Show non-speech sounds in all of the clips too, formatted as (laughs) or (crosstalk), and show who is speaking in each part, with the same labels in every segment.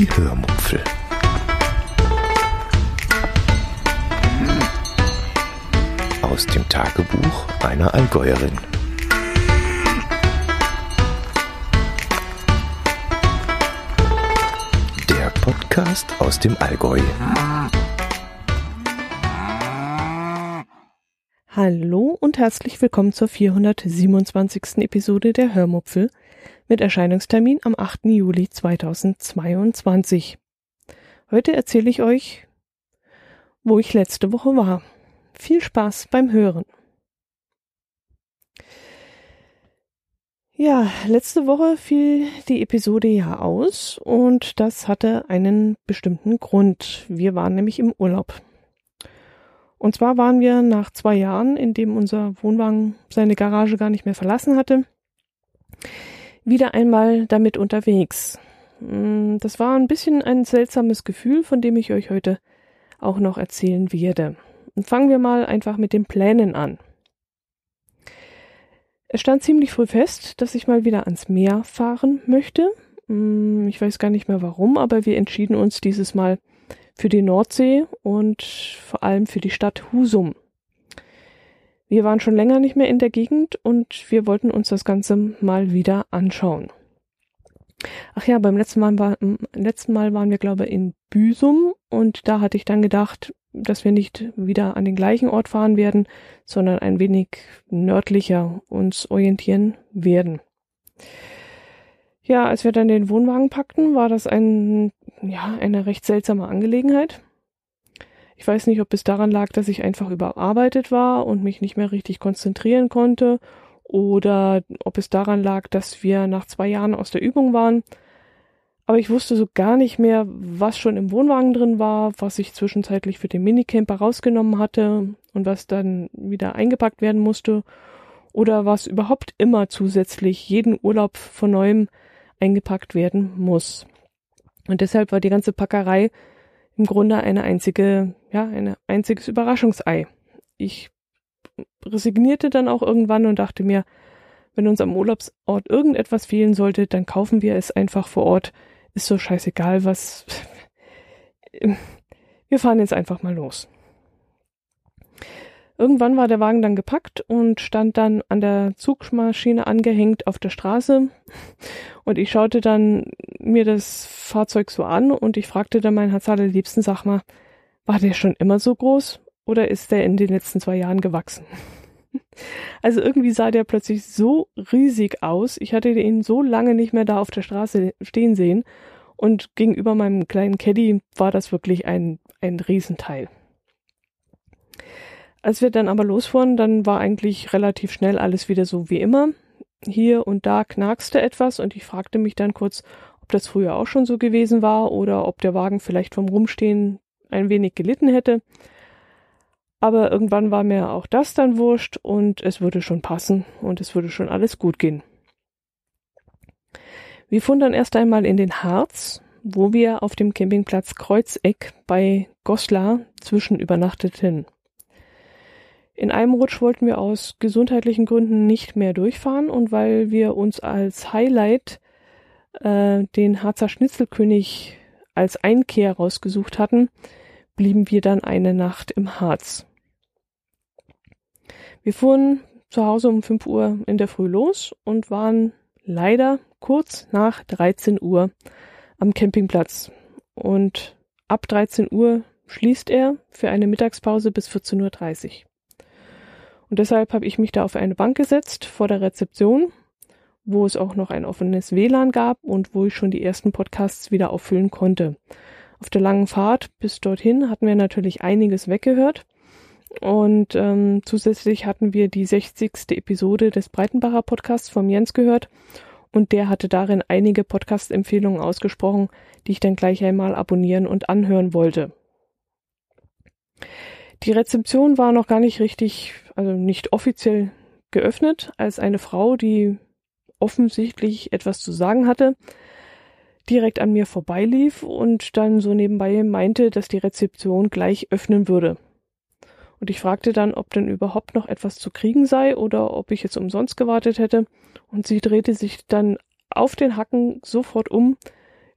Speaker 1: Die Hörmupfel. Aus dem Tagebuch einer Allgäuerin. Der Podcast aus dem Allgäu.
Speaker 2: Hallo und herzlich willkommen zur 427. Episode der Hörmupfel mit Erscheinungstermin am 8. Juli 2022. Heute erzähle ich euch, wo ich letzte Woche war. Viel Spaß beim Hören. Ja, letzte Woche fiel die Episode ja aus und das hatte einen bestimmten Grund. Wir waren nämlich im Urlaub. Und zwar waren wir nach zwei Jahren, in dem unser Wohnwagen seine Garage gar nicht mehr verlassen hatte, wieder einmal damit unterwegs. Mm, das war ein bisschen ein seltsames Gefühl, von dem ich euch heute auch noch erzählen werde. Und fangen wir mal einfach mit den Plänen an. Es stand ziemlich früh fest, dass ich mal wieder ans Meer fahren möchte. Mm, ich weiß gar nicht mehr warum, aber wir entschieden uns dieses Mal für die Nordsee und vor allem für die Stadt Husum. Wir waren schon länger nicht mehr in der Gegend und wir wollten uns das Ganze mal wieder anschauen. Ach ja, beim letzten Mal, war, letzten Mal waren wir, glaube ich, in Büsum und da hatte ich dann gedacht, dass wir nicht wieder an den gleichen Ort fahren werden, sondern ein wenig nördlicher uns orientieren werden. Ja, als wir dann den Wohnwagen packten, war das ein, ja, eine recht seltsame Angelegenheit. Ich weiß nicht, ob es daran lag, dass ich einfach überarbeitet war und mich nicht mehr richtig konzentrieren konnte oder ob es daran lag, dass wir nach zwei Jahren aus der Übung waren. Aber ich wusste so gar nicht mehr, was schon im Wohnwagen drin war, was ich zwischenzeitlich für den Minicamper rausgenommen hatte und was dann wieder eingepackt werden musste oder was überhaupt immer zusätzlich jeden Urlaub von neuem eingepackt werden muss. Und deshalb war die ganze Packerei im Grunde eine einzige, ja, ein einziges Überraschungsei. Ich resignierte dann auch irgendwann und dachte mir, wenn uns am Urlaubsort irgendetwas fehlen sollte, dann kaufen wir es einfach vor Ort. Ist so scheißegal, was. (laughs) Wir fahren jetzt einfach mal los. Irgendwann war der Wagen dann gepackt und stand dann an der Zugmaschine angehängt auf der Straße. Und ich schaute dann mir das Fahrzeug so an und ich fragte dann meinen allerliebsten, sag mal, war der schon immer so groß oder ist der in den letzten zwei Jahren gewachsen? (laughs) Also irgendwie sah der plötzlich so riesig aus. Ich hatte ihn so lange nicht mehr da auf der Straße stehen sehen. Und gegenüber meinem kleinen Caddy war das wirklich ein, ein Riesenteil. Als wir dann aber losfuhren, dann war eigentlich relativ schnell alles wieder so wie immer. Hier und da knackste etwas und ich fragte mich dann kurz, ob das früher auch schon so gewesen war oder ob der Wagen vielleicht vom Rumstehen ein wenig gelitten hätte. Aber irgendwann war mir auch das dann wurscht und es würde schon passen und es würde schon alles gut gehen. Wir fuhren dann erst einmal in den Harz, wo wir auf dem Campingplatz Kreuzeck bei Goslar zwischenübernachteten. In einem Rutsch wollten wir aus gesundheitlichen Gründen nicht mehr durchfahren und weil wir uns als Highlight äh, den Harzer Schnitzelkönig als Einkehr rausgesucht hatten, blieben wir dann eine Nacht im Harz. Wir fuhren zu Hause um 5 Uhr in der Früh los und waren leider kurz nach 13 Uhr am Campingplatz. Und ab 13 Uhr schließt er für eine Mittagspause bis 14.30 Uhr. Und deshalb habe ich mich da auf eine Bank gesetzt vor der Rezeption, wo es auch noch ein offenes WLAN gab und wo ich schon die ersten Podcasts wieder auffüllen konnte. Auf der langen Fahrt bis dorthin hatten wir natürlich einiges weggehört. Und ähm, zusätzlich hatten wir die 60. Episode des Breitenbacher Podcasts vom Jens gehört. Und der hatte darin einige Podcast-Empfehlungen ausgesprochen, die ich dann gleich einmal abonnieren und anhören wollte. Die Rezeption war noch gar nicht richtig, also nicht offiziell geöffnet, als eine Frau, die offensichtlich etwas zu sagen hatte, direkt an mir vorbeilief und dann so nebenbei meinte, dass die Rezeption gleich öffnen würde. Und ich fragte dann, ob denn überhaupt noch etwas zu kriegen sei oder ob ich jetzt umsonst gewartet hätte. Und sie drehte sich dann auf den Hacken sofort um,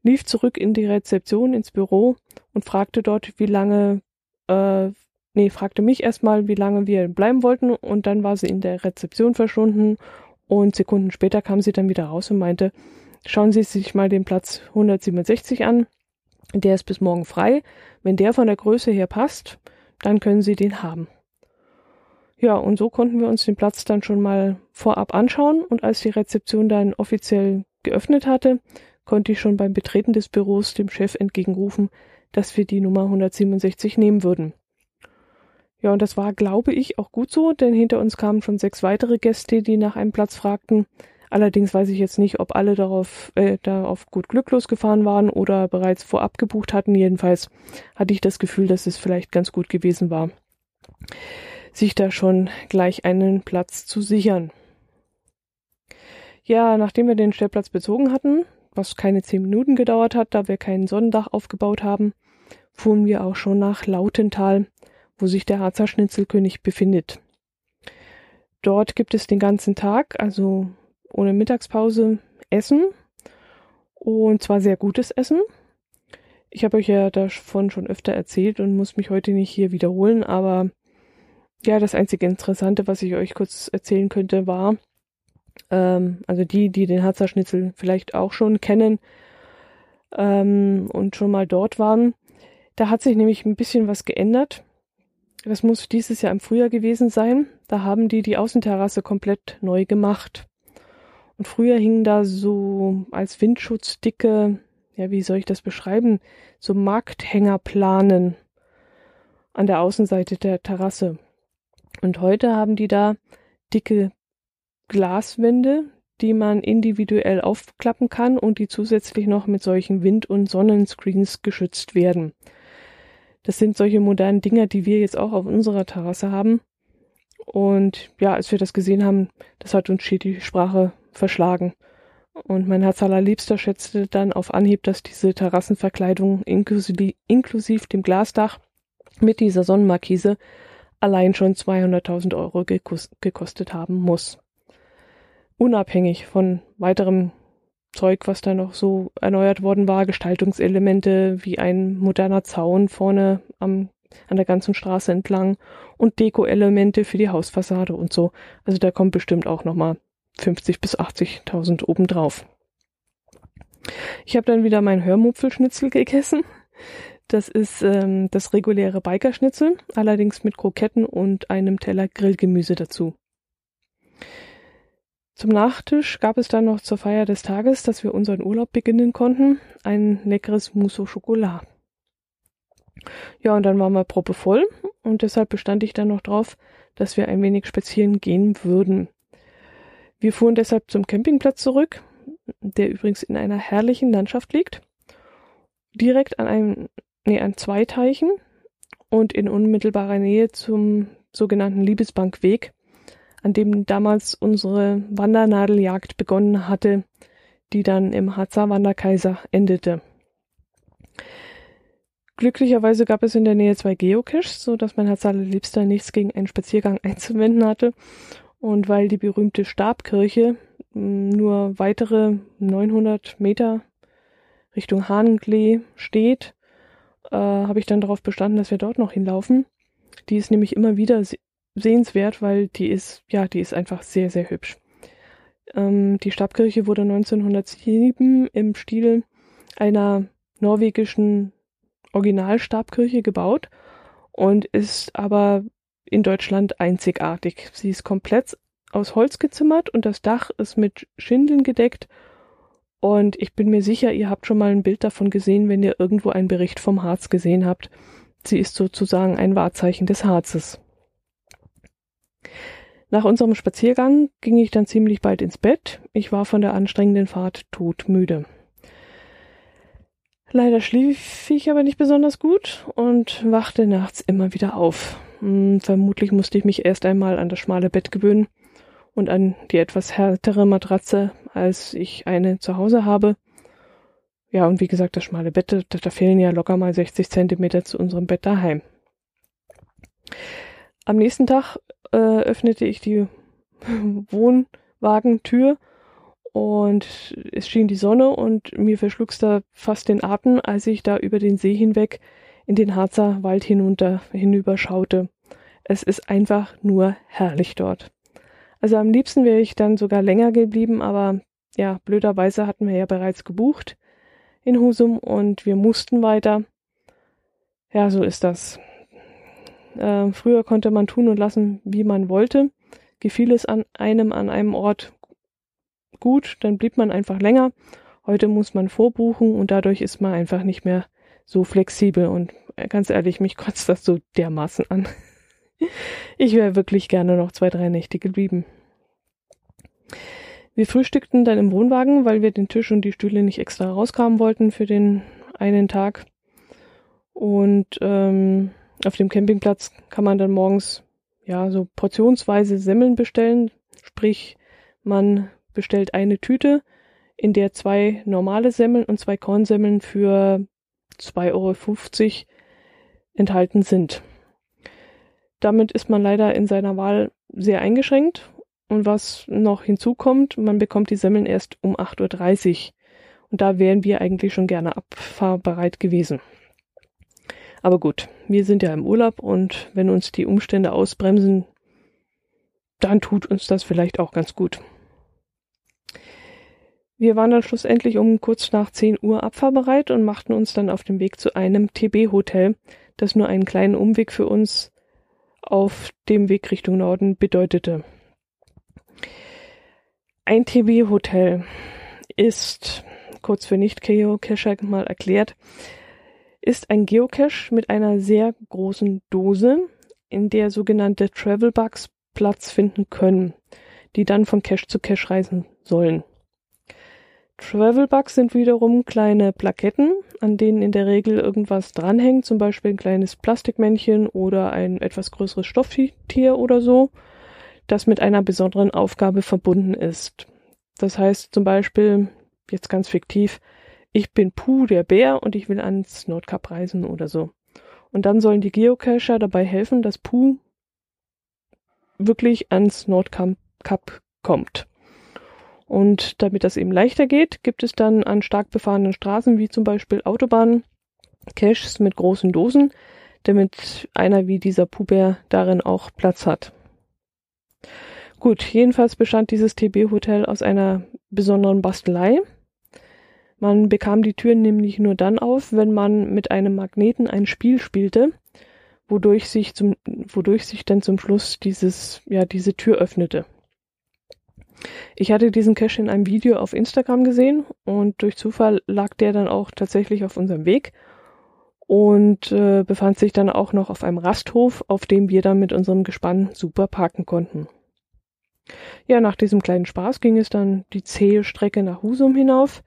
Speaker 2: lief zurück in die Rezeption ins Büro und fragte dort, wie lange, äh, nee, fragte mich erstmal, wie lange wir bleiben wollten und dann war sie in der Rezeption verschwunden und Sekunden später kam sie dann wieder raus und meinte, schauen Sie sich mal den Platz 167 an, der ist bis morgen frei. Wenn der von der Größe her passt, dann können Sie den haben. Ja, und so konnten wir uns den Platz dann schon mal vorab anschauen und als die Rezeption dann offiziell geöffnet hatte, konnte ich schon beim Betreten des Büros dem Chef entgegenrufen, dass wir die Nummer 167 nehmen würden. Ja, und das war, glaube ich, auch gut so, denn hinter uns kamen schon sechs weitere Gäste, die nach einem Platz fragten. Allerdings weiß ich jetzt nicht, ob alle darauf, äh, da auf gut Glück losgefahren waren oder bereits vorab gebucht hatten. Jedenfalls hatte ich das Gefühl, dass es vielleicht ganz gut gewesen war sich da schon gleich einen Platz zu sichern. Ja, nachdem wir den Stellplatz bezogen hatten, was keine zehn Minuten gedauert hat, da wir kein Sonnendach aufgebaut haben, fuhren wir auch schon nach Lautental, wo sich der Harzer Schnitzelkönig befindet. Dort gibt es den ganzen Tag, also ohne Mittagspause, Essen. Und zwar sehr gutes Essen. Ich habe euch ja davon schon öfter erzählt und muss mich heute nicht hier wiederholen, aber ja, das einzige Interessante, was ich euch kurz erzählen könnte, war, ähm, also die, die den Harzer Schnitzel vielleicht auch schon kennen ähm, und schon mal dort waren, da hat sich nämlich ein bisschen was geändert. Das muss dieses Jahr im Frühjahr gewesen sein. Da haben die die Außenterrasse komplett neu gemacht. Und früher hingen da so als Windschutz dicke, ja, wie soll ich das beschreiben, so Markthängerplanen an der Außenseite der Terrasse. Und heute haben die da dicke Glaswände, die man individuell aufklappen kann und die zusätzlich noch mit solchen Wind- und Sonnenscreens geschützt werden. Das sind solche modernen Dinger, die wir jetzt auch auf unserer Terrasse haben. Und ja, als wir das gesehen haben, das hat uns schier die Sprache verschlagen. Und mein Herz allerliebster schätzte dann auf Anhieb, dass diese Terrassenverkleidung inklusive, inklusive dem Glasdach mit dieser Sonnenmarkise allein schon 200.000 Euro gekostet haben muss. Unabhängig von weiterem Zeug, was da noch so erneuert worden war, Gestaltungselemente wie ein moderner Zaun vorne am, an der ganzen Straße entlang und Deko-Elemente für die Hausfassade und so. Also da kommt bestimmt auch nochmal 50 bis 80.000 obendrauf. Ich habe dann wieder mein Hörmupfelschnitzel gegessen. Das ist ähm, das reguläre Bikerschnitzel, allerdings mit Kroketten und einem Teller Grillgemüse dazu. Zum Nachtisch gab es dann noch zur Feier des Tages, dass wir unseren Urlaub beginnen konnten, ein leckeres Mousse au Chocolat. Ja, und dann waren wir proppevoll und deshalb bestand ich dann noch drauf, dass wir ein wenig spazieren gehen würden. Wir fuhren deshalb zum Campingplatz zurück, der übrigens in einer herrlichen Landschaft liegt, direkt an einem nee, an zwei Teichen und in unmittelbarer Nähe zum sogenannten Liebesbankweg, an dem damals unsere Wandernadeljagd begonnen hatte, die dann im Harzer Wanderkaiser endete. Glücklicherweise gab es in der Nähe zwei Geocaches, so dass mein Herz allerliebster nichts gegen einen Spaziergang (laughs) einzuwenden hatte. Und weil die berühmte Stabkirche hm, nur weitere 900 Meter Richtung Hahnklee steht, äh, habe ich dann darauf bestanden, dass wir dort noch hinlaufen. Die ist nämlich immer wieder sehenswert, weil die ist, ja, die ist einfach sehr, sehr hübsch. Ähm, die Stabkirche wurde 1907 im Stil einer norwegischen Originalstabkirche gebaut und ist aber in Deutschland einzigartig. Sie ist komplett aus Holz gezimmert und das Dach ist mit Schindeln gedeckt und ich bin mir sicher, ihr habt schon mal ein Bild davon gesehen, wenn ihr irgendwo einen Bericht vom Harz gesehen habt. Sie ist sozusagen ein Wahrzeichen des Harzes. Nach unserem Spaziergang ging ich dann ziemlich bald ins Bett. Ich war von der anstrengenden Fahrt todmüde. Leider schlief ich aber nicht besonders gut und wachte nachts immer wieder auf. Hm, vermutlich musste ich mich erst einmal an das schmale Bett gewöhnen und an die etwas härtere Matratze, als ich eine zu Hause habe. Ja, und wie gesagt, das schmale Bett, da, da fehlen ja locker mal 60 Zentimeter zu unserem Bett daheim. Am nächsten Tag äh, öffnete ich die (laughs) Wohnwagentür und es schien die Sonne und mir verschlug's da fast den Atem, als ich da über den See hinweg in den Harzer Wald hinunter hinüber. Es ist einfach nur herrlich dort. Also am liebsten wäre ich dann sogar länger geblieben, aber ja, blöderweise hatten wir ja bereits gebucht in Husum und wir mussten weiter. Ja, so ist das. Äh, früher konnte man tun und lassen, wie man wollte. Gefiel es an einem an einem Ort gut, dann blieb man einfach länger. Heute muss man vorbuchen und dadurch ist man einfach nicht mehr so flexibel und äh, ganz ehrlich, mich kotzt das so dermaßen an. (laughs) Ich wäre wirklich gerne noch zwei, drei Nächte geblieben. Wir frühstückten dann im Wohnwagen, weil wir den Tisch und die Stühle nicht extra rauskramen wollten für den einen Tag. Und ähm, auf dem Campingplatz kann man dann morgens ja so portionsweise Semmeln bestellen. Sprich, man bestellt eine Tüte, in der zwei normale Semmeln und zwei Kornsemmeln für 2,50 Euro enthalten sind. Damit ist man leider in seiner Wahl sehr eingeschränkt und was noch hinzukommt, man bekommt die Semmeln erst um 8.30 Uhr. Und da wären wir eigentlich schon gerne abfahrbereit gewesen. Aber gut, wir sind ja im Urlaub und wenn uns die Umstände ausbremsen, dann tut uns das vielleicht auch ganz gut. Wir waren dann schlussendlich um kurz nach 10 Uhr abfahrbereit und machten uns dann auf den Weg zu einem TB-Hotel, das nur einen kleinen Umweg für uns auf dem Weg Richtung Norden bedeutete. Ein TB-Hotel ist, kurz für Nicht-Geocacher mal erklärt, ist ein Geocache mit einer sehr großen Dose, in der sogenannte Travel Bugs Platz finden können, die dann von Cache zu Cache reisen sollen. Travel Bugs sind wiederum kleine Plaketten, an denen in der Regel irgendwas dranhängt, zum Beispiel ein kleines Plastikmännchen oder ein etwas größeres Stofftier oder so das mit einer besonderen Aufgabe verbunden ist. Das heißt zum Beispiel, jetzt ganz fiktiv, ich bin Puh der Bär und ich will ans Nordkap reisen oder so. Und dann sollen die Geocacher dabei helfen, dass Puh wirklich ans Nordkap kommt. Und damit das eben leichter geht, gibt es dann an stark befahrenen Straßen wie zum Beispiel Autobahnen Caches mit großen Dosen, damit einer wie dieser Puh-Bär darin auch Platz hat. Gut, jedenfalls bestand dieses TB-Hotel aus einer besonderen Bastelei. Man bekam die Türen nämlich nur dann auf, wenn man mit einem Magneten ein Spiel spielte, wodurch sich zum, wodurch sich dann zum Schluss dieses, ja, diese Tür öffnete. Ich hatte diesen Cache in einem Video auf Instagram gesehen und durch Zufall lag der dann auch tatsächlich auf unserem Weg und äh, befand sich dann auch noch auf einem Rasthof, auf dem wir dann mit unserem Gespann super parken konnten. Ja, nach diesem kleinen Spaß ging es dann die zähe Strecke nach Husum hinauf,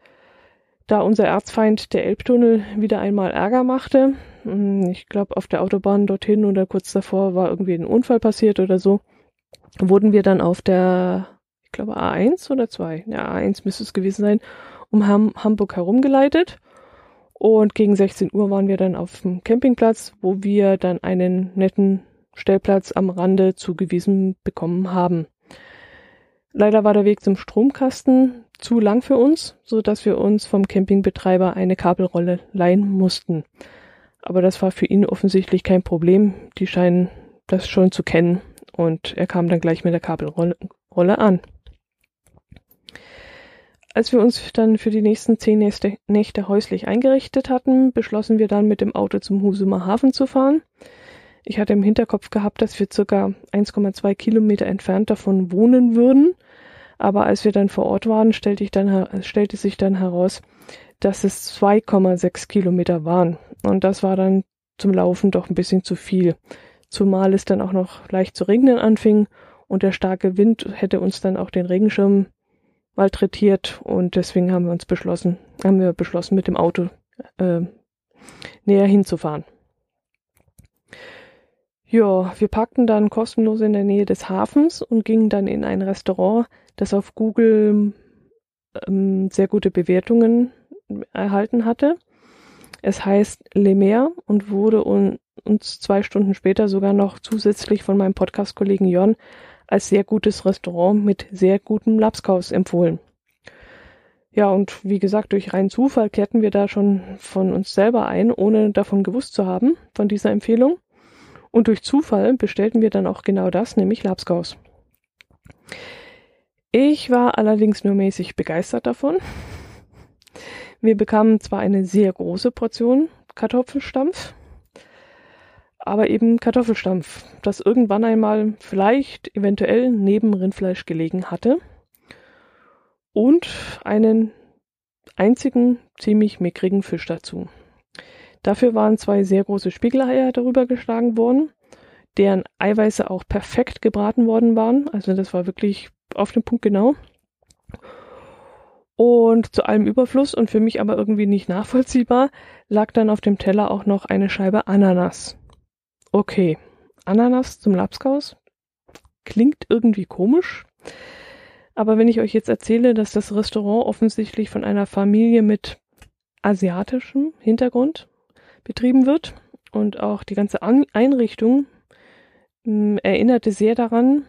Speaker 2: da unser Erzfeind der Elbtunnel wieder einmal Ärger machte. Hm, ich glaube, auf der Autobahn dorthin oder kurz davor war irgendwie ein Unfall passiert oder so. Wurden wir dann auf der, ich glaube, A1 oder 2, ja, A1 müsste es gewesen sein, um Ham Hamburg herumgeleitet. Und gegen 16 Uhr waren wir dann auf dem Campingplatz, wo wir dann einen netten Stellplatz am Rande zugewiesen bekommen haben. Leider war der Weg zum Stromkasten zu lang für uns, so dass wir uns vom Campingbetreiber eine Kabelrolle leihen mussten. Aber das war für ihn offensichtlich kein Problem. Die scheinen das schon zu kennen und er kam dann gleich mit der Kabelrolle Rolle an. Als wir uns dann für die nächsten zehn Nächte, Nächte häuslich eingerichtet hatten, beschlossen wir dann mit dem Auto zum Husumer Hafen zu fahren. Ich hatte im Hinterkopf gehabt, dass wir circa 1,2 Kilometer entfernt davon wohnen würden aber als wir dann vor Ort waren, stellte, ich dann, stellte sich dann heraus, dass es 2,6 Kilometer waren. Und das war dann zum Laufen doch ein bisschen zu viel. Zumal es dann auch noch leicht zu regnen anfing und der starke Wind hätte uns dann auch den Regenschirm malträtiert und deswegen haben wir uns beschlossen, haben wir beschlossen, mit dem Auto äh, näher hinzufahren. Ja, wir parkten dann kostenlos in der Nähe des Hafens und gingen dann in ein Restaurant, das auf Google ähm, sehr gute Bewertungen erhalten hatte. Es heißt Le Mer und wurde un uns zwei Stunden später sogar noch zusätzlich von meinem Podcast-Kollegen Jon als sehr gutes Restaurant mit sehr gutem Lapskaus empfohlen. Ja, und wie gesagt, durch reinen Zufall kehrten wir da schon von uns selber ein, ohne davon gewusst zu haben, von dieser Empfehlung. Und durch Zufall bestellten wir dann auch genau das, nämlich Labskaus. Ich war allerdings nur mäßig begeistert davon. Wir bekamen zwar eine sehr große Portion Kartoffelstampf, aber eben Kartoffelstampf, das irgendwann einmal vielleicht eventuell neben Rindfleisch gelegen hatte und einen einzigen ziemlich mickrigen Fisch dazu. Dafür waren zwei sehr große Spiegeleier darüber geschlagen worden, deren Eiweiße auch perfekt gebraten worden waren. Also das war wirklich auf den Punkt genau. Und zu allem Überfluss und für mich aber irgendwie nicht nachvollziehbar, lag dann auf dem Teller auch noch eine Scheibe Ananas. Okay, Ananas zum Lapskaus klingt irgendwie komisch, aber wenn ich euch jetzt erzähle, dass das Restaurant offensichtlich von einer Familie mit asiatischem Hintergrund betrieben wird und auch die ganze An Einrichtung hm, erinnerte sehr daran,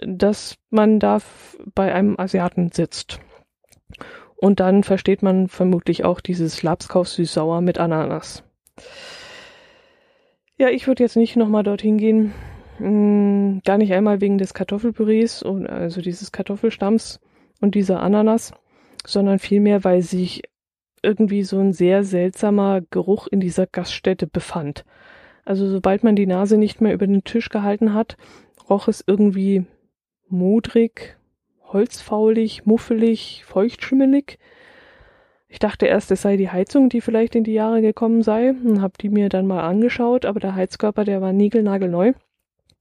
Speaker 2: dass man da bei einem Asiaten sitzt. Und dann versteht man vermutlich auch dieses Lapskaus süß-sauer mit Ananas. Ja, ich würde jetzt nicht nochmal dorthin gehen. Hm, gar nicht einmal wegen des Kartoffelpürees und also dieses Kartoffelstamms und dieser Ananas, sondern vielmehr, weil sich irgendwie so ein sehr seltsamer Geruch in dieser Gaststätte befand. Also sobald man die Nase nicht mehr über den Tisch gehalten hat, roch es irgendwie modrig, holzfaulig, muffelig, feuchtschimmelig. Ich dachte erst, es sei die Heizung, die vielleicht in die Jahre gekommen sei, und habe die mir dann mal angeschaut, aber der Heizkörper, der war niegelnagelneu.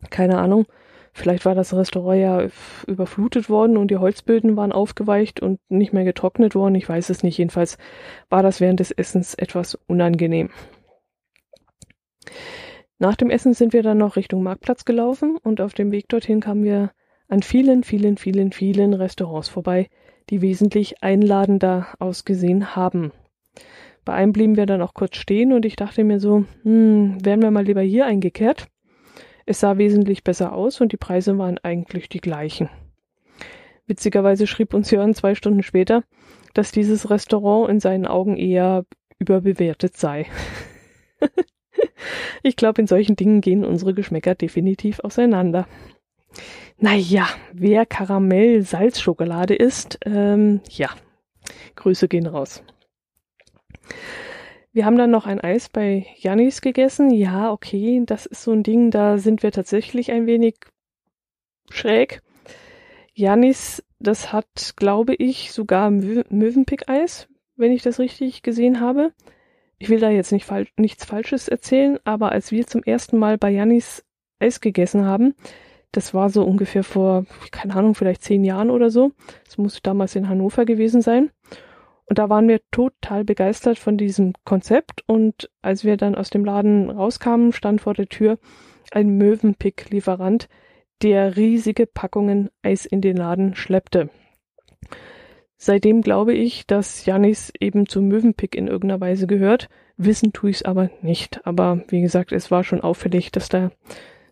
Speaker 2: Keine Ahnung. Vielleicht war das Restaurant ja überflutet worden und die Holzböden waren aufgeweicht und nicht mehr getrocknet worden. Ich weiß es nicht. Jedenfalls war das während des Essens etwas unangenehm. Nach dem Essen sind wir dann noch Richtung Marktplatz gelaufen und auf dem Weg dorthin kamen wir an vielen, vielen, vielen, vielen Restaurants vorbei, die wesentlich einladender ausgesehen haben. Bei einem blieben wir dann auch kurz stehen und ich dachte mir so, hm, wären wir mal lieber hier eingekehrt. Es sah wesentlich besser aus und die Preise waren eigentlich die gleichen. Witzigerweise schrieb uns Jörn zwei Stunden später, dass dieses Restaurant in seinen Augen eher überbewertet sei. (laughs) ich glaube, in solchen Dingen gehen unsere Geschmäcker definitiv auseinander. Naja, wer Karamell-Salzschokolade isst, ähm, ja, Grüße gehen raus. Wir haben dann noch ein Eis bei Janis gegessen. Ja, okay, das ist so ein Ding, da sind wir tatsächlich ein wenig schräg. Janis, das hat, glaube ich, sogar Möwenpick-Eis, wenn ich das richtig gesehen habe. Ich will da jetzt nicht fal nichts Falsches erzählen, aber als wir zum ersten Mal bei Janis Eis gegessen haben, das war so ungefähr vor, keine Ahnung, vielleicht zehn Jahren oder so. Das muss damals in Hannover gewesen sein. Und da waren wir total begeistert von diesem Konzept. Und als wir dann aus dem Laden rauskamen, stand vor der Tür ein Möwenpick-Lieferant, der riesige Packungen Eis in den Laden schleppte. Seitdem glaube ich, dass Janis eben zum Möwenpick in irgendeiner Weise gehört. Wissen tue ich es aber nicht. Aber wie gesagt, es war schon auffällig, dass da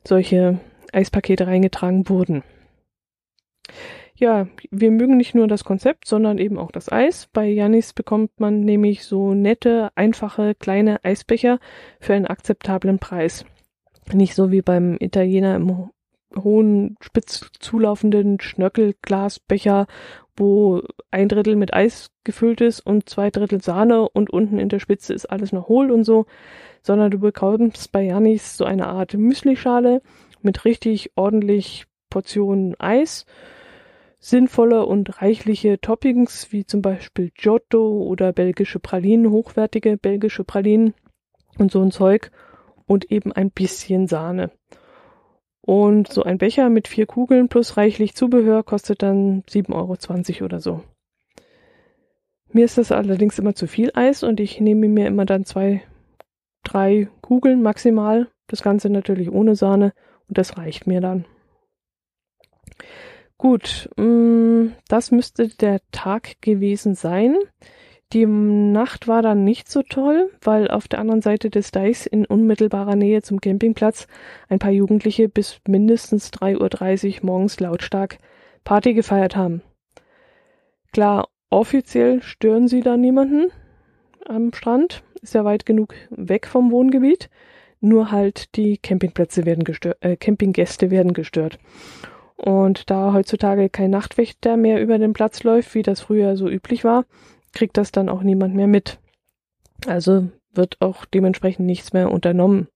Speaker 2: solche Eispakete reingetragen wurden. Ja, wir mögen nicht nur das Konzept, sondern eben auch das Eis. Bei Janis bekommt man nämlich so nette, einfache, kleine Eisbecher für einen akzeptablen Preis. Nicht so wie beim Italiener im hohen, spitz zulaufenden Schnörkelglasbecher, wo ein Drittel mit Eis gefüllt ist und zwei Drittel Sahne und unten in der Spitze ist alles noch hohl und so, sondern du bekommst bei Janis so eine Art Müslischale mit richtig ordentlich Portionen Eis sinnvolle und reichliche Toppings, wie zum Beispiel Giotto oder belgische Pralinen, hochwertige belgische Pralinen und so ein Zeug und eben ein bisschen Sahne. Und so ein Becher mit vier Kugeln plus reichlich Zubehör kostet dann 7,20 Euro oder so. Mir ist das allerdings immer zu viel Eis und ich nehme mir immer dann zwei, drei Kugeln maximal. Das Ganze natürlich ohne Sahne und das reicht mir dann. Gut, mm, das müsste der Tag gewesen sein. Die Nacht war dann nicht so toll, weil auf der anderen Seite des Deichs in unmittelbarer Nähe zum Campingplatz ein paar Jugendliche bis mindestens 3.30 Uhr morgens lautstark Party gefeiert haben. Klar, Offiziell stören sie da niemanden am Strand, ist ja weit genug weg vom Wohngebiet. Nur halt die Campingplätze werden gestört, äh, Campinggäste werden gestört. Und da heutzutage kein Nachtwächter mehr über den Platz läuft, wie das früher so üblich war, kriegt das dann auch niemand mehr mit. Also wird auch dementsprechend nichts mehr unternommen.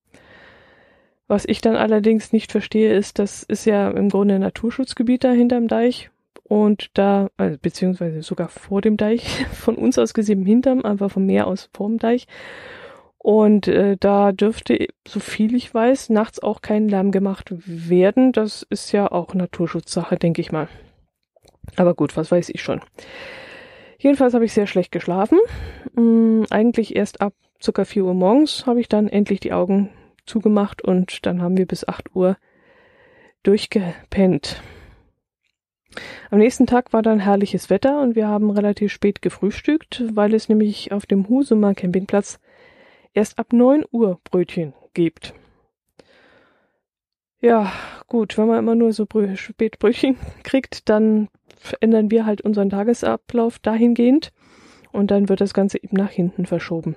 Speaker 2: Was ich dann allerdings nicht verstehe, ist, das ist ja im Grunde Naturschutzgebiet da hinterm Deich und da, also beziehungsweise sogar vor dem Deich, (laughs) von uns aus gesehen hinterm, einfach vom Meer aus vorm Deich. Und äh, da dürfte, so viel ich weiß, nachts auch kein Lärm gemacht werden. Das ist ja auch Naturschutzsache, denke ich mal. Aber gut, was weiß ich schon. Jedenfalls habe ich sehr schlecht geschlafen. Hm, eigentlich erst ab circa 4 Uhr morgens habe ich dann endlich die Augen zugemacht und dann haben wir bis 8 Uhr durchgepennt. Am nächsten Tag war dann herrliches Wetter und wir haben relativ spät gefrühstückt, weil es nämlich auf dem Husumer Campingplatz erst ab 9 Uhr Brötchen gibt. Ja, gut, wenn man immer nur so Brö spät Brötchen (laughs) kriegt, dann verändern wir halt unseren Tagesablauf dahingehend und dann wird das Ganze eben nach hinten verschoben.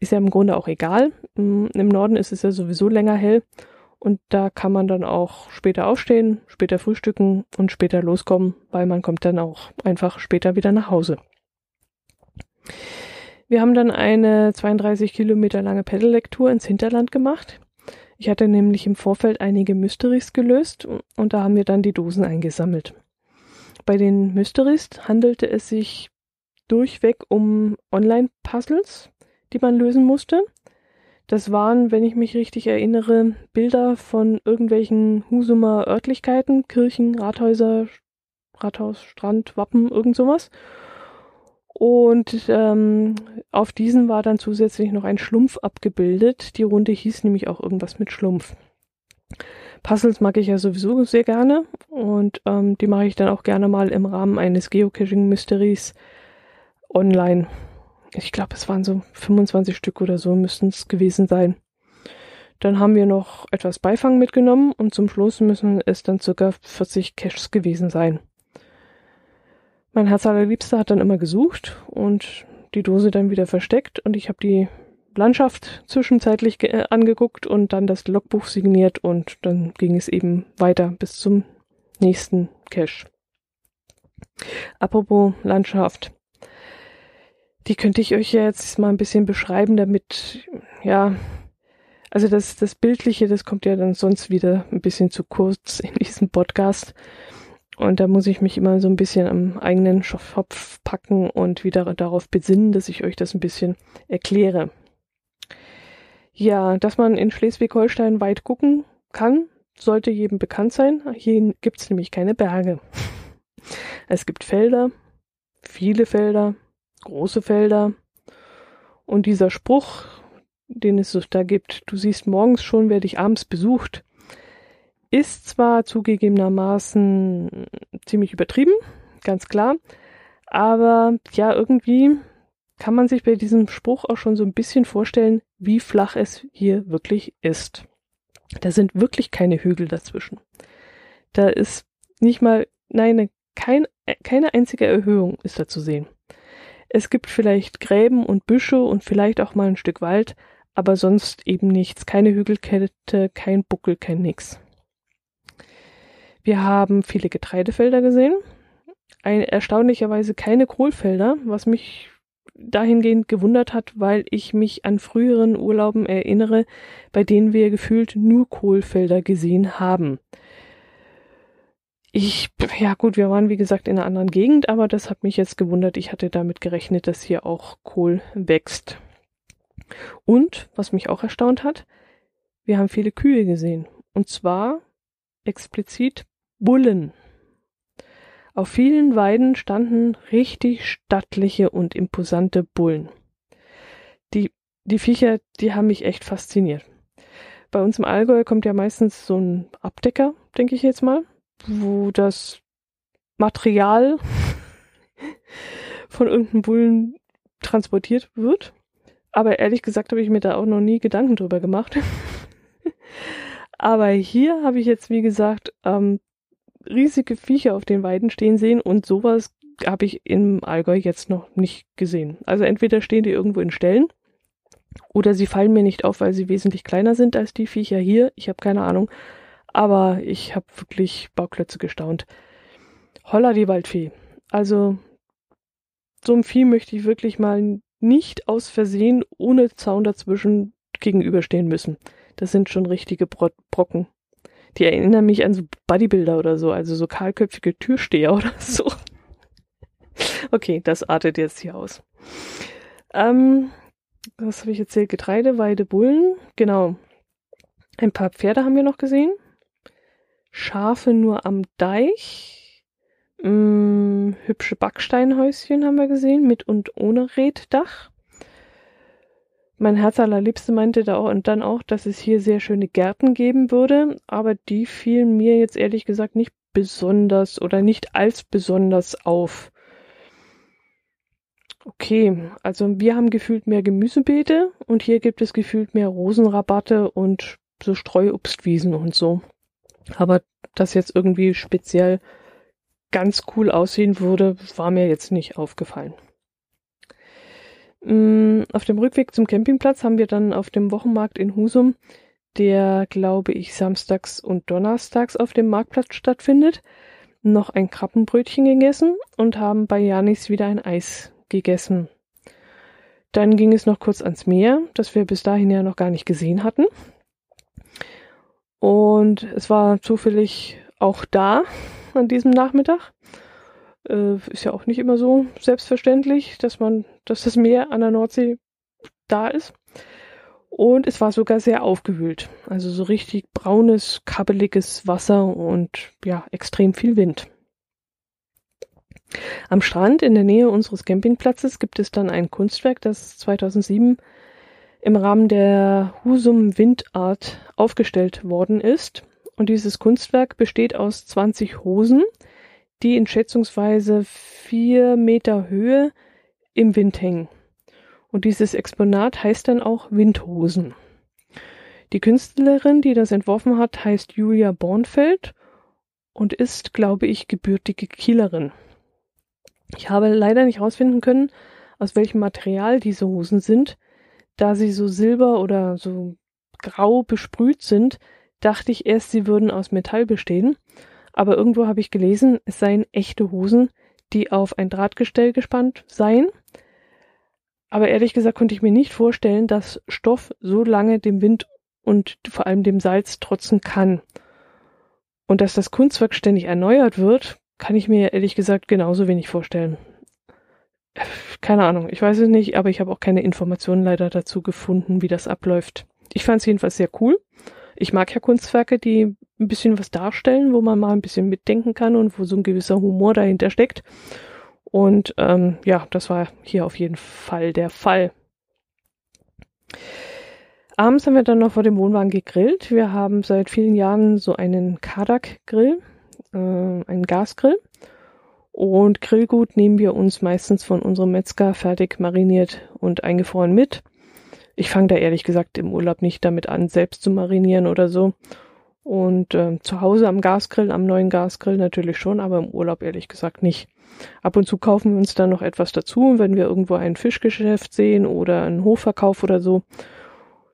Speaker 2: Ist ja im Grunde auch egal. Mm, Im Norden ist es ja sowieso länger hell und da kann man dann auch später aufstehen, später frühstücken und später loskommen, weil man kommt dann auch einfach später wieder nach Hause. Wir haben dann eine 32 Kilometer lange Pedellektur ins Hinterland gemacht. Ich hatte nämlich im Vorfeld einige Mysteries gelöst und da haben wir dann die Dosen eingesammelt. Bei den Mysteries handelte es sich durchweg um Online-Puzzles, die man lösen musste. Das waren, wenn ich mich richtig erinnere, Bilder von irgendwelchen Husumer Örtlichkeiten, Kirchen, Rathäuser, Rathaus, Strand, Wappen, irgend sowas. Und ähm, auf diesen war dann zusätzlich noch ein Schlumpf abgebildet. Die Runde hieß nämlich auch irgendwas mit Schlumpf. Puzzles mag ich ja sowieso sehr gerne und ähm, die mache ich dann auch gerne mal im Rahmen eines Geocaching-Mysteries online. Ich glaube, es waren so 25 Stück oder so müssten es gewesen sein. Dann haben wir noch etwas Beifang mitgenommen und zum Schluss müssen es dann circa 40 Caches gewesen sein. Mein Herz allerliebster hat dann immer gesucht und die Dose dann wieder versteckt und ich habe die Landschaft zwischenzeitlich äh, angeguckt und dann das Logbuch signiert und dann ging es eben weiter bis zum nächsten Cache. Apropos Landschaft. Die könnte ich euch jetzt mal ein bisschen beschreiben, damit, ja, also das, das Bildliche, das kommt ja dann sonst wieder ein bisschen zu kurz in diesem Podcast. Und da muss ich mich immer so ein bisschen am eigenen Kopf packen und wieder darauf besinnen, dass ich euch das ein bisschen erkläre. Ja, dass man in Schleswig-Holstein weit gucken kann, sollte jedem bekannt sein. Hier gibt's nämlich keine Berge. (laughs) Es gibt Felder, viele Felder, große Felder. Und dieser Spruch, den es da gibt, du siehst morgens schon, wer dich abends besucht, ist zwar zugegebenermaßen ziemlich übertrieben, ganz klar, aber ja, irgendwie kann man sich bei diesem Spruch auch schon so ein bisschen vorstellen, wie flach es hier wirklich ist. Da sind wirklich keine Hügel dazwischen. Da ist nicht mal, nein, kein, keine einzige Erhöhung ist da zu sehen. Es gibt vielleicht Gräben und Büsche und vielleicht auch mal ein Stück Wald, aber sonst eben nichts. Keine Hügelkette, kein Buckel, kein nix. Wir haben viele Getreidefelder gesehen, ein, erstaunlicherweise keine Kohlfelder, was mich dahingehend gewundert hat, weil ich mich an früheren Urlauben erinnere, bei denen wir gefühlt nur Kohlfelder gesehen haben. Ich, ja gut, wir waren wie gesagt in einer anderen Gegend, aber das hat mich jetzt gewundert. Ich hatte damit gerechnet, dass hier auch Kohl wächst. Und, was mich auch erstaunt hat, wir haben viele Kühe gesehen. Und zwar explizit Bullen. Auf vielen Weiden standen richtig stattliche und imposante Bullen. Die, die Viecher, die haben mich echt fasziniert. Bei uns im Allgäu kommt ja meistens so ein Abdecker, denke ich jetzt mal, wo das Material von irgendeinem Bullen transportiert wird. Aber ehrlich gesagt habe ich mir da auch noch nie Gedanken drüber gemacht. (laughs) Aber hier habe ich jetzt, wie gesagt, ähm, riesige Viecher auf den Weiden stehen sehen und sowas habe ich im Allgäu jetzt noch nicht gesehen. Also entweder stehen die irgendwo in Stellen oder sie fallen mir nicht auf, weil sie wesentlich kleiner sind als die Viecher hier. Ich habe keine Ahnung. Aber ich habe wirklich Bauklötze gestaunt. Holla die Waldfee. Also so ein Vieh möchte ich wirklich mal nicht aus Versehen ohne Zaun dazwischen gegenüberstehen müssen. Das sind schon richtige Bro Brocken. Die erinnern mich an so Bodybuilder oder so, also so kahlköpfige Türsteher oder (laughs) so. Okay, das artet jetzt hier aus. Ähm, was habe ich erzählt? Getreide, Weide, Bullen. Genau. Ein paar Pferde haben wir noch gesehen. Schafe nur am Deich. Hm, hübsche Backsteinhäuschen haben wir gesehen, mit und ohne Reddach. Mein Herz allerliebste meinte da auch und dann auch, dass es hier sehr schöne Gärten geben würde, aber die fielen mir jetzt ehrlich gesagt nicht besonders oder nicht als besonders auf. Okay, also wir haben gefühlt mehr Gemüsebeete und hier gibt es gefühlt mehr Rosenrabatte und so Streuobstwiesen und so. Aber das jetzt irgendwie speziell ganz cool aussehen würde, war mir jetzt nicht aufgefallen. Mm, auf dem Rückweg zum Campingplatz haben wir dann auf dem Wochenmarkt in Husum, der glaube ich samstags und donnerstags auf dem Marktplatz stattfindet, noch ein Krabbenbrötchen gegessen und haben bei Janis wieder ein Eis gegessen. Dann ging es noch kurz ans Meer, das wir bis dahin ja noch gar nicht gesehen hatten. Und es war zufällig auch da an diesem Nachmittag. Äh, ist ja auch nicht immer so selbstverständlich, dass man, dass das Meer an der Nordsee da ist. Und es war sogar sehr aufgewühlt. Also so richtig braunes, kabbeliges Wasser und ja, extrem viel Wind. Am Strand in der Nähe unseres Campingplatzes gibt es dann ein Kunstwerk, das 2007 im Rahmen der Husum Windart aufgestellt worden ist. Und dieses Kunstwerk besteht aus 20 Hosen, die in schätzungsweise vier Meter Höhe im Wind hängen. Und dieses Exponat heißt dann auch Windhosen. Die Künstlerin, die das entworfen hat, heißt Julia Bornfeld und ist, glaube ich, gebürtige Kielerin. Ich habe leider nicht herausfinden können, aus welchem Material diese Hosen sind. Da sie so silber oder so grau besprüht sind, dachte ich erst, sie würden aus Metall bestehen. Aber irgendwo habe ich gelesen, es seien echte Hosen, die auf ein Drahtgestell gespannt seien. Aber ehrlich gesagt konnte ich mir nicht vorstellen, dass Stoff so lange dem Wind und vor allem dem Salz trotzen kann. Und dass das Kunstwerk ständig erneuert wird, kann ich mir ehrlich gesagt genauso wenig vorstellen. Keine Ahnung, ich weiß es nicht, aber ich habe auch keine Informationen leider dazu gefunden, wie das abläuft. Ich fand es jedenfalls sehr cool. Ich mag ja Kunstwerke, die ein bisschen was darstellen, wo man mal ein bisschen mitdenken kann und wo so ein gewisser Humor dahinter steckt. Und ähm, ja, das war hier auf jeden Fall der Fall. Abends haben wir dann noch vor dem Wohnwagen gegrillt. Wir haben seit vielen Jahren so einen Kadak-Grill äh, einen Gasgrill. Und Grillgut nehmen wir uns meistens von unserem Metzger fertig mariniert und eingefroren mit. Ich fange da ehrlich gesagt im Urlaub nicht damit an, selbst zu marinieren oder so. Und äh, zu Hause am Gasgrill, am neuen Gasgrill natürlich schon, aber im Urlaub ehrlich gesagt nicht. Ab und zu kaufen wir uns dann noch etwas dazu, wenn wir irgendwo ein Fischgeschäft sehen oder einen Hofverkauf oder so.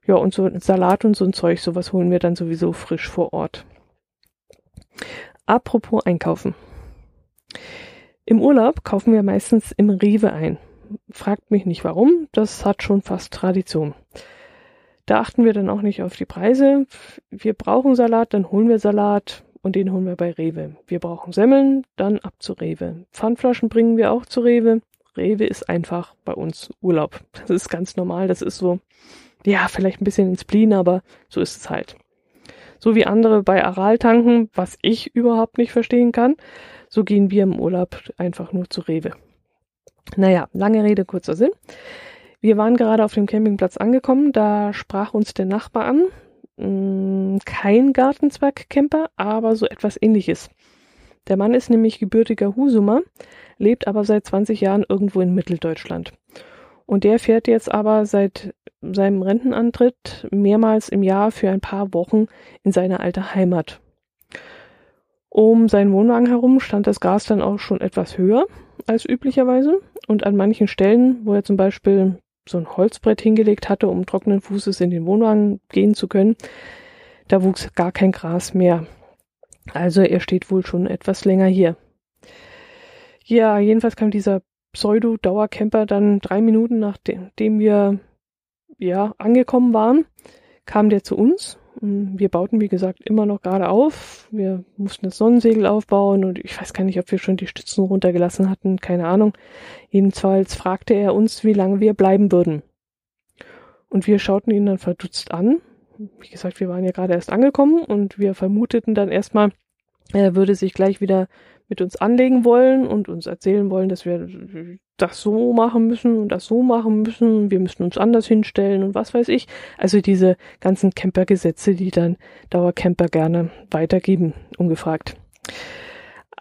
Speaker 2: Ja, und so Salat und so ein Zeug, sowas holen wir dann sowieso frisch vor Ort. Apropos Einkaufen. Im Urlaub kaufen wir meistens im Rewe ein. Fragt mich nicht warum, das hat schon fast Tradition. Da achten wir dann auch nicht auf die Preise. Wir brauchen Salat, dann holen wir Salat und den holen wir bei Rewe. Wir brauchen Semmeln, dann ab zu Rewe. Pfandflaschen bringen wir auch zu Rewe. Rewe ist einfach bei uns Urlaub. Das ist ganz normal, das ist so, ja, vielleicht ein bisschen ins Spleen, aber so ist es halt so wie andere bei Aral tanken, was ich überhaupt nicht verstehen kann. So gehen wir im Urlaub einfach nur zu Rewe. Naja, lange Rede, kurzer Sinn. Wir waren gerade auf dem Campingplatz angekommen, da sprach uns der Nachbar an. Hm, kein Gartenzwergcamper, aber so etwas ähnliches. Der Mann ist nämlich gebürtiger Husumer, lebt aber seit 20 Jahren irgendwo in Mitteldeutschland. Und der fährt jetzt aber seit seinem Rentenantritt mehrmals im Jahr für ein paar Wochen in seine alte Heimat. Um seinen Wohnwagen herum stand das Gas dann auch schon etwas höher als üblicherweise. Und an manchen Stellen, wo er zum Beispiel so ein Holzbrett hingelegt hatte, um trockenen Fußes in den Wohnwagen gehen zu können, da wuchs gar kein Gras mehr. Also er steht wohl schon etwas länger hier. Ja, jedenfalls kam dieser Pseudo-Dauercamper dann drei Minuten nachdem wir ja angekommen waren, kam der zu uns wir bauten, wie gesagt, immer noch gerade auf. Wir mussten das Sonnensegel aufbauen und ich weiß gar nicht, ob wir schon die Stützen runtergelassen hatten, keine Ahnung. Jedenfalls fragte er uns, wie lange wir bleiben würden. Und wir schauten ihn dann verdutzt an. Wie gesagt, wir waren ja gerade erst angekommen und wir vermuteten dann erstmal, er würde sich gleich wieder mit uns anlegen wollen und uns erzählen wollen, dass wir das so machen müssen und das so machen müssen, wir müssen uns anders hinstellen und was weiß ich. Also diese ganzen Campergesetze, die dann Dauercamper gerne weitergeben, ungefragt.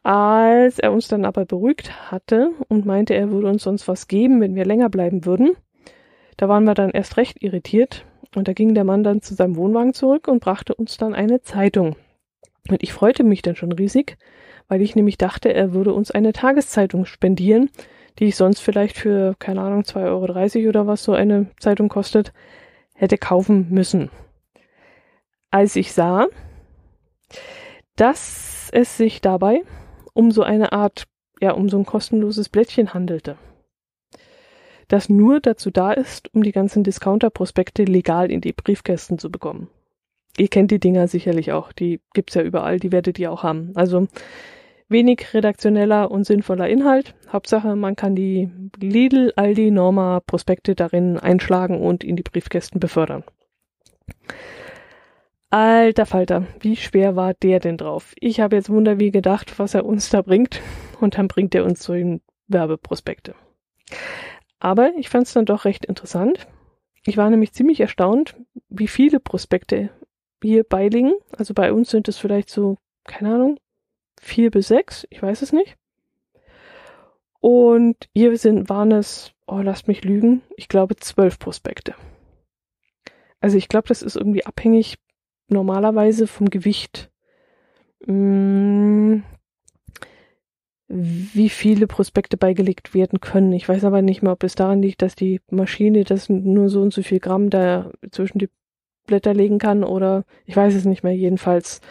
Speaker 2: Als er uns dann aber beruhigt hatte und meinte, er würde uns sonst was geben, wenn wir länger bleiben würden, da waren wir dann erst recht irritiert und da ging der Mann dann zu seinem Wohnwagen zurück und brachte uns dann eine Zeitung. Und ich freute mich dann schon riesig, weil ich nämlich dachte, er würde uns eine Tageszeitung spendieren, die ich sonst vielleicht für, keine Ahnung, 2,30 Euro oder was so eine Zeitung kostet, hätte kaufen müssen. Als ich sah, dass es sich dabei um so eine Art, ja, um so ein kostenloses Blättchen handelte, das nur dazu da ist, um die ganzen Discounter-Prospekte legal in die Briefkästen zu bekommen. Ihr kennt die Dinger sicherlich auch, die gibt's ja überall, die werdet ihr auch haben. Also wenig redaktioneller und sinnvoller Inhalt. Hauptsache, man kann die Lidl, Aldi, Norma Prospekte darin einschlagen und in die Briefkästen befördern. Alter Falter, wie schwer war der denn drauf? Ich habe jetzt Wunder wie gedacht, was er uns da bringt, und dann bringt er uns so in Werbeprospekte. Aber ich fand es dann doch recht interessant. Ich war nämlich ziemlich erstaunt, wie viele Prospekte hier beiliegen. Also bei uns sind es vielleicht so, keine Ahnung, vier bis sechs, ich weiß es nicht. Und hier sind, waren es, oh, lasst mich lügen, ich glaube zwölf Prospekte. Also ich glaube, das ist irgendwie abhängig normalerweise vom Gewicht. Hm, wie viele Prospekte beigelegt werden können. Ich weiß aber nicht mehr, ob es daran liegt, dass die Maschine das nur so und so viel Gramm da zwischen die Blätter legen kann oder ich weiß es nicht mehr. Jedenfalls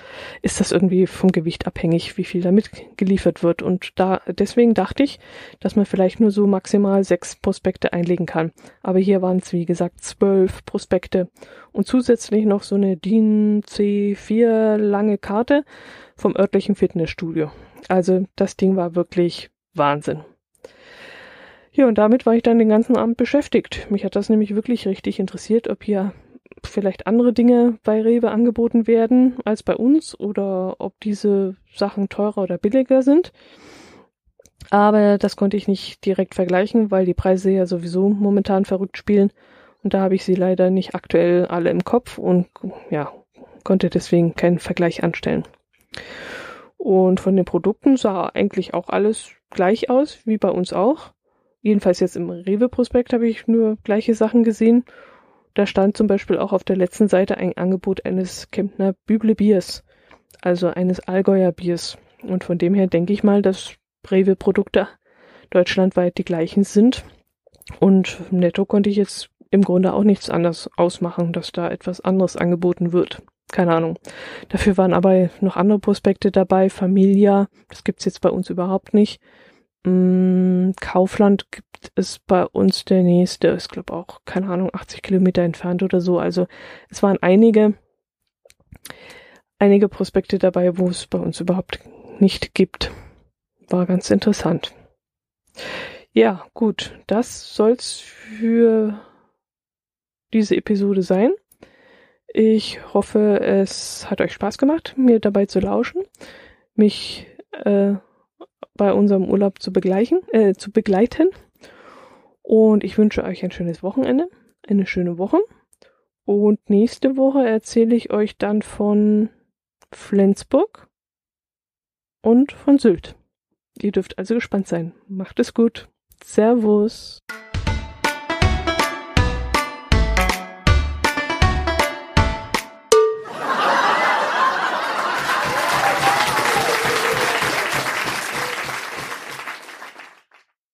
Speaker 2: ist das irgendwie vom Gewicht abhängig, wie viel damit geliefert wird. Und da deswegen dachte ich, dass man vielleicht nur so maximal sechs Prospekte einlegen kann. Aber hier waren es wie gesagt zwölf Prospekte und zusätzlich noch so eine DIN C4 lange Karte vom örtlichen Fitnessstudio. Also das Ding war wirklich Wahnsinn. Ja, und damit war ich dann den ganzen Abend beschäftigt. Mich hat das nämlich wirklich richtig interessiert, ob hier vielleicht andere Dinge bei Rewe angeboten werden als bei uns oder ob diese Sachen teurer oder billiger sind. Aber das konnte ich nicht direkt vergleichen, weil die Preise ja sowieso momentan verrückt spielen. Und da habe ich sie leider nicht aktuell alle im Kopf und ja, konnte deswegen keinen Vergleich anstellen. Und von den Produkten sah eigentlich auch alles gleich aus, wie bei uns auch. Jedenfalls jetzt im Rewe-Prospekt habe ich nur gleiche Sachen gesehen. Da stand zum Beispiel auch auf der letzten Seite ein Angebot eines Kempner Büble Biers, also eines Allgäuer Biers. Und von dem her denke ich mal, dass Rewe-Produkte deutschlandweit die gleichen sind. Und netto konnte ich jetzt im Grunde auch nichts anderes ausmachen, dass da etwas anderes angeboten wird. Keine Ahnung. Dafür waren aber noch andere Prospekte dabei. Familia, das gibt's jetzt bei uns überhaupt nicht. Mm, Kaufland gibt es bei uns der nächste, ist glaube auch, keine Ahnung, 80 Kilometer entfernt oder so. Also es waren einige, einige Prospekte dabei, wo es bei uns überhaupt nicht gibt. War ganz interessant. Ja, gut, das soll's für diese Episode sein. Ich hoffe, es hat euch Spaß gemacht, mir dabei zu lauschen, mich äh, bei unserem Urlaub zu begleichen, äh, zu begleiten. Und ich wünsche euch ein schönes Wochenende, eine schöne Woche. Und nächste Woche erzähle ich euch dann von Flensburg und von Sylt. Ihr dürft also gespannt sein. Macht es gut. Servus.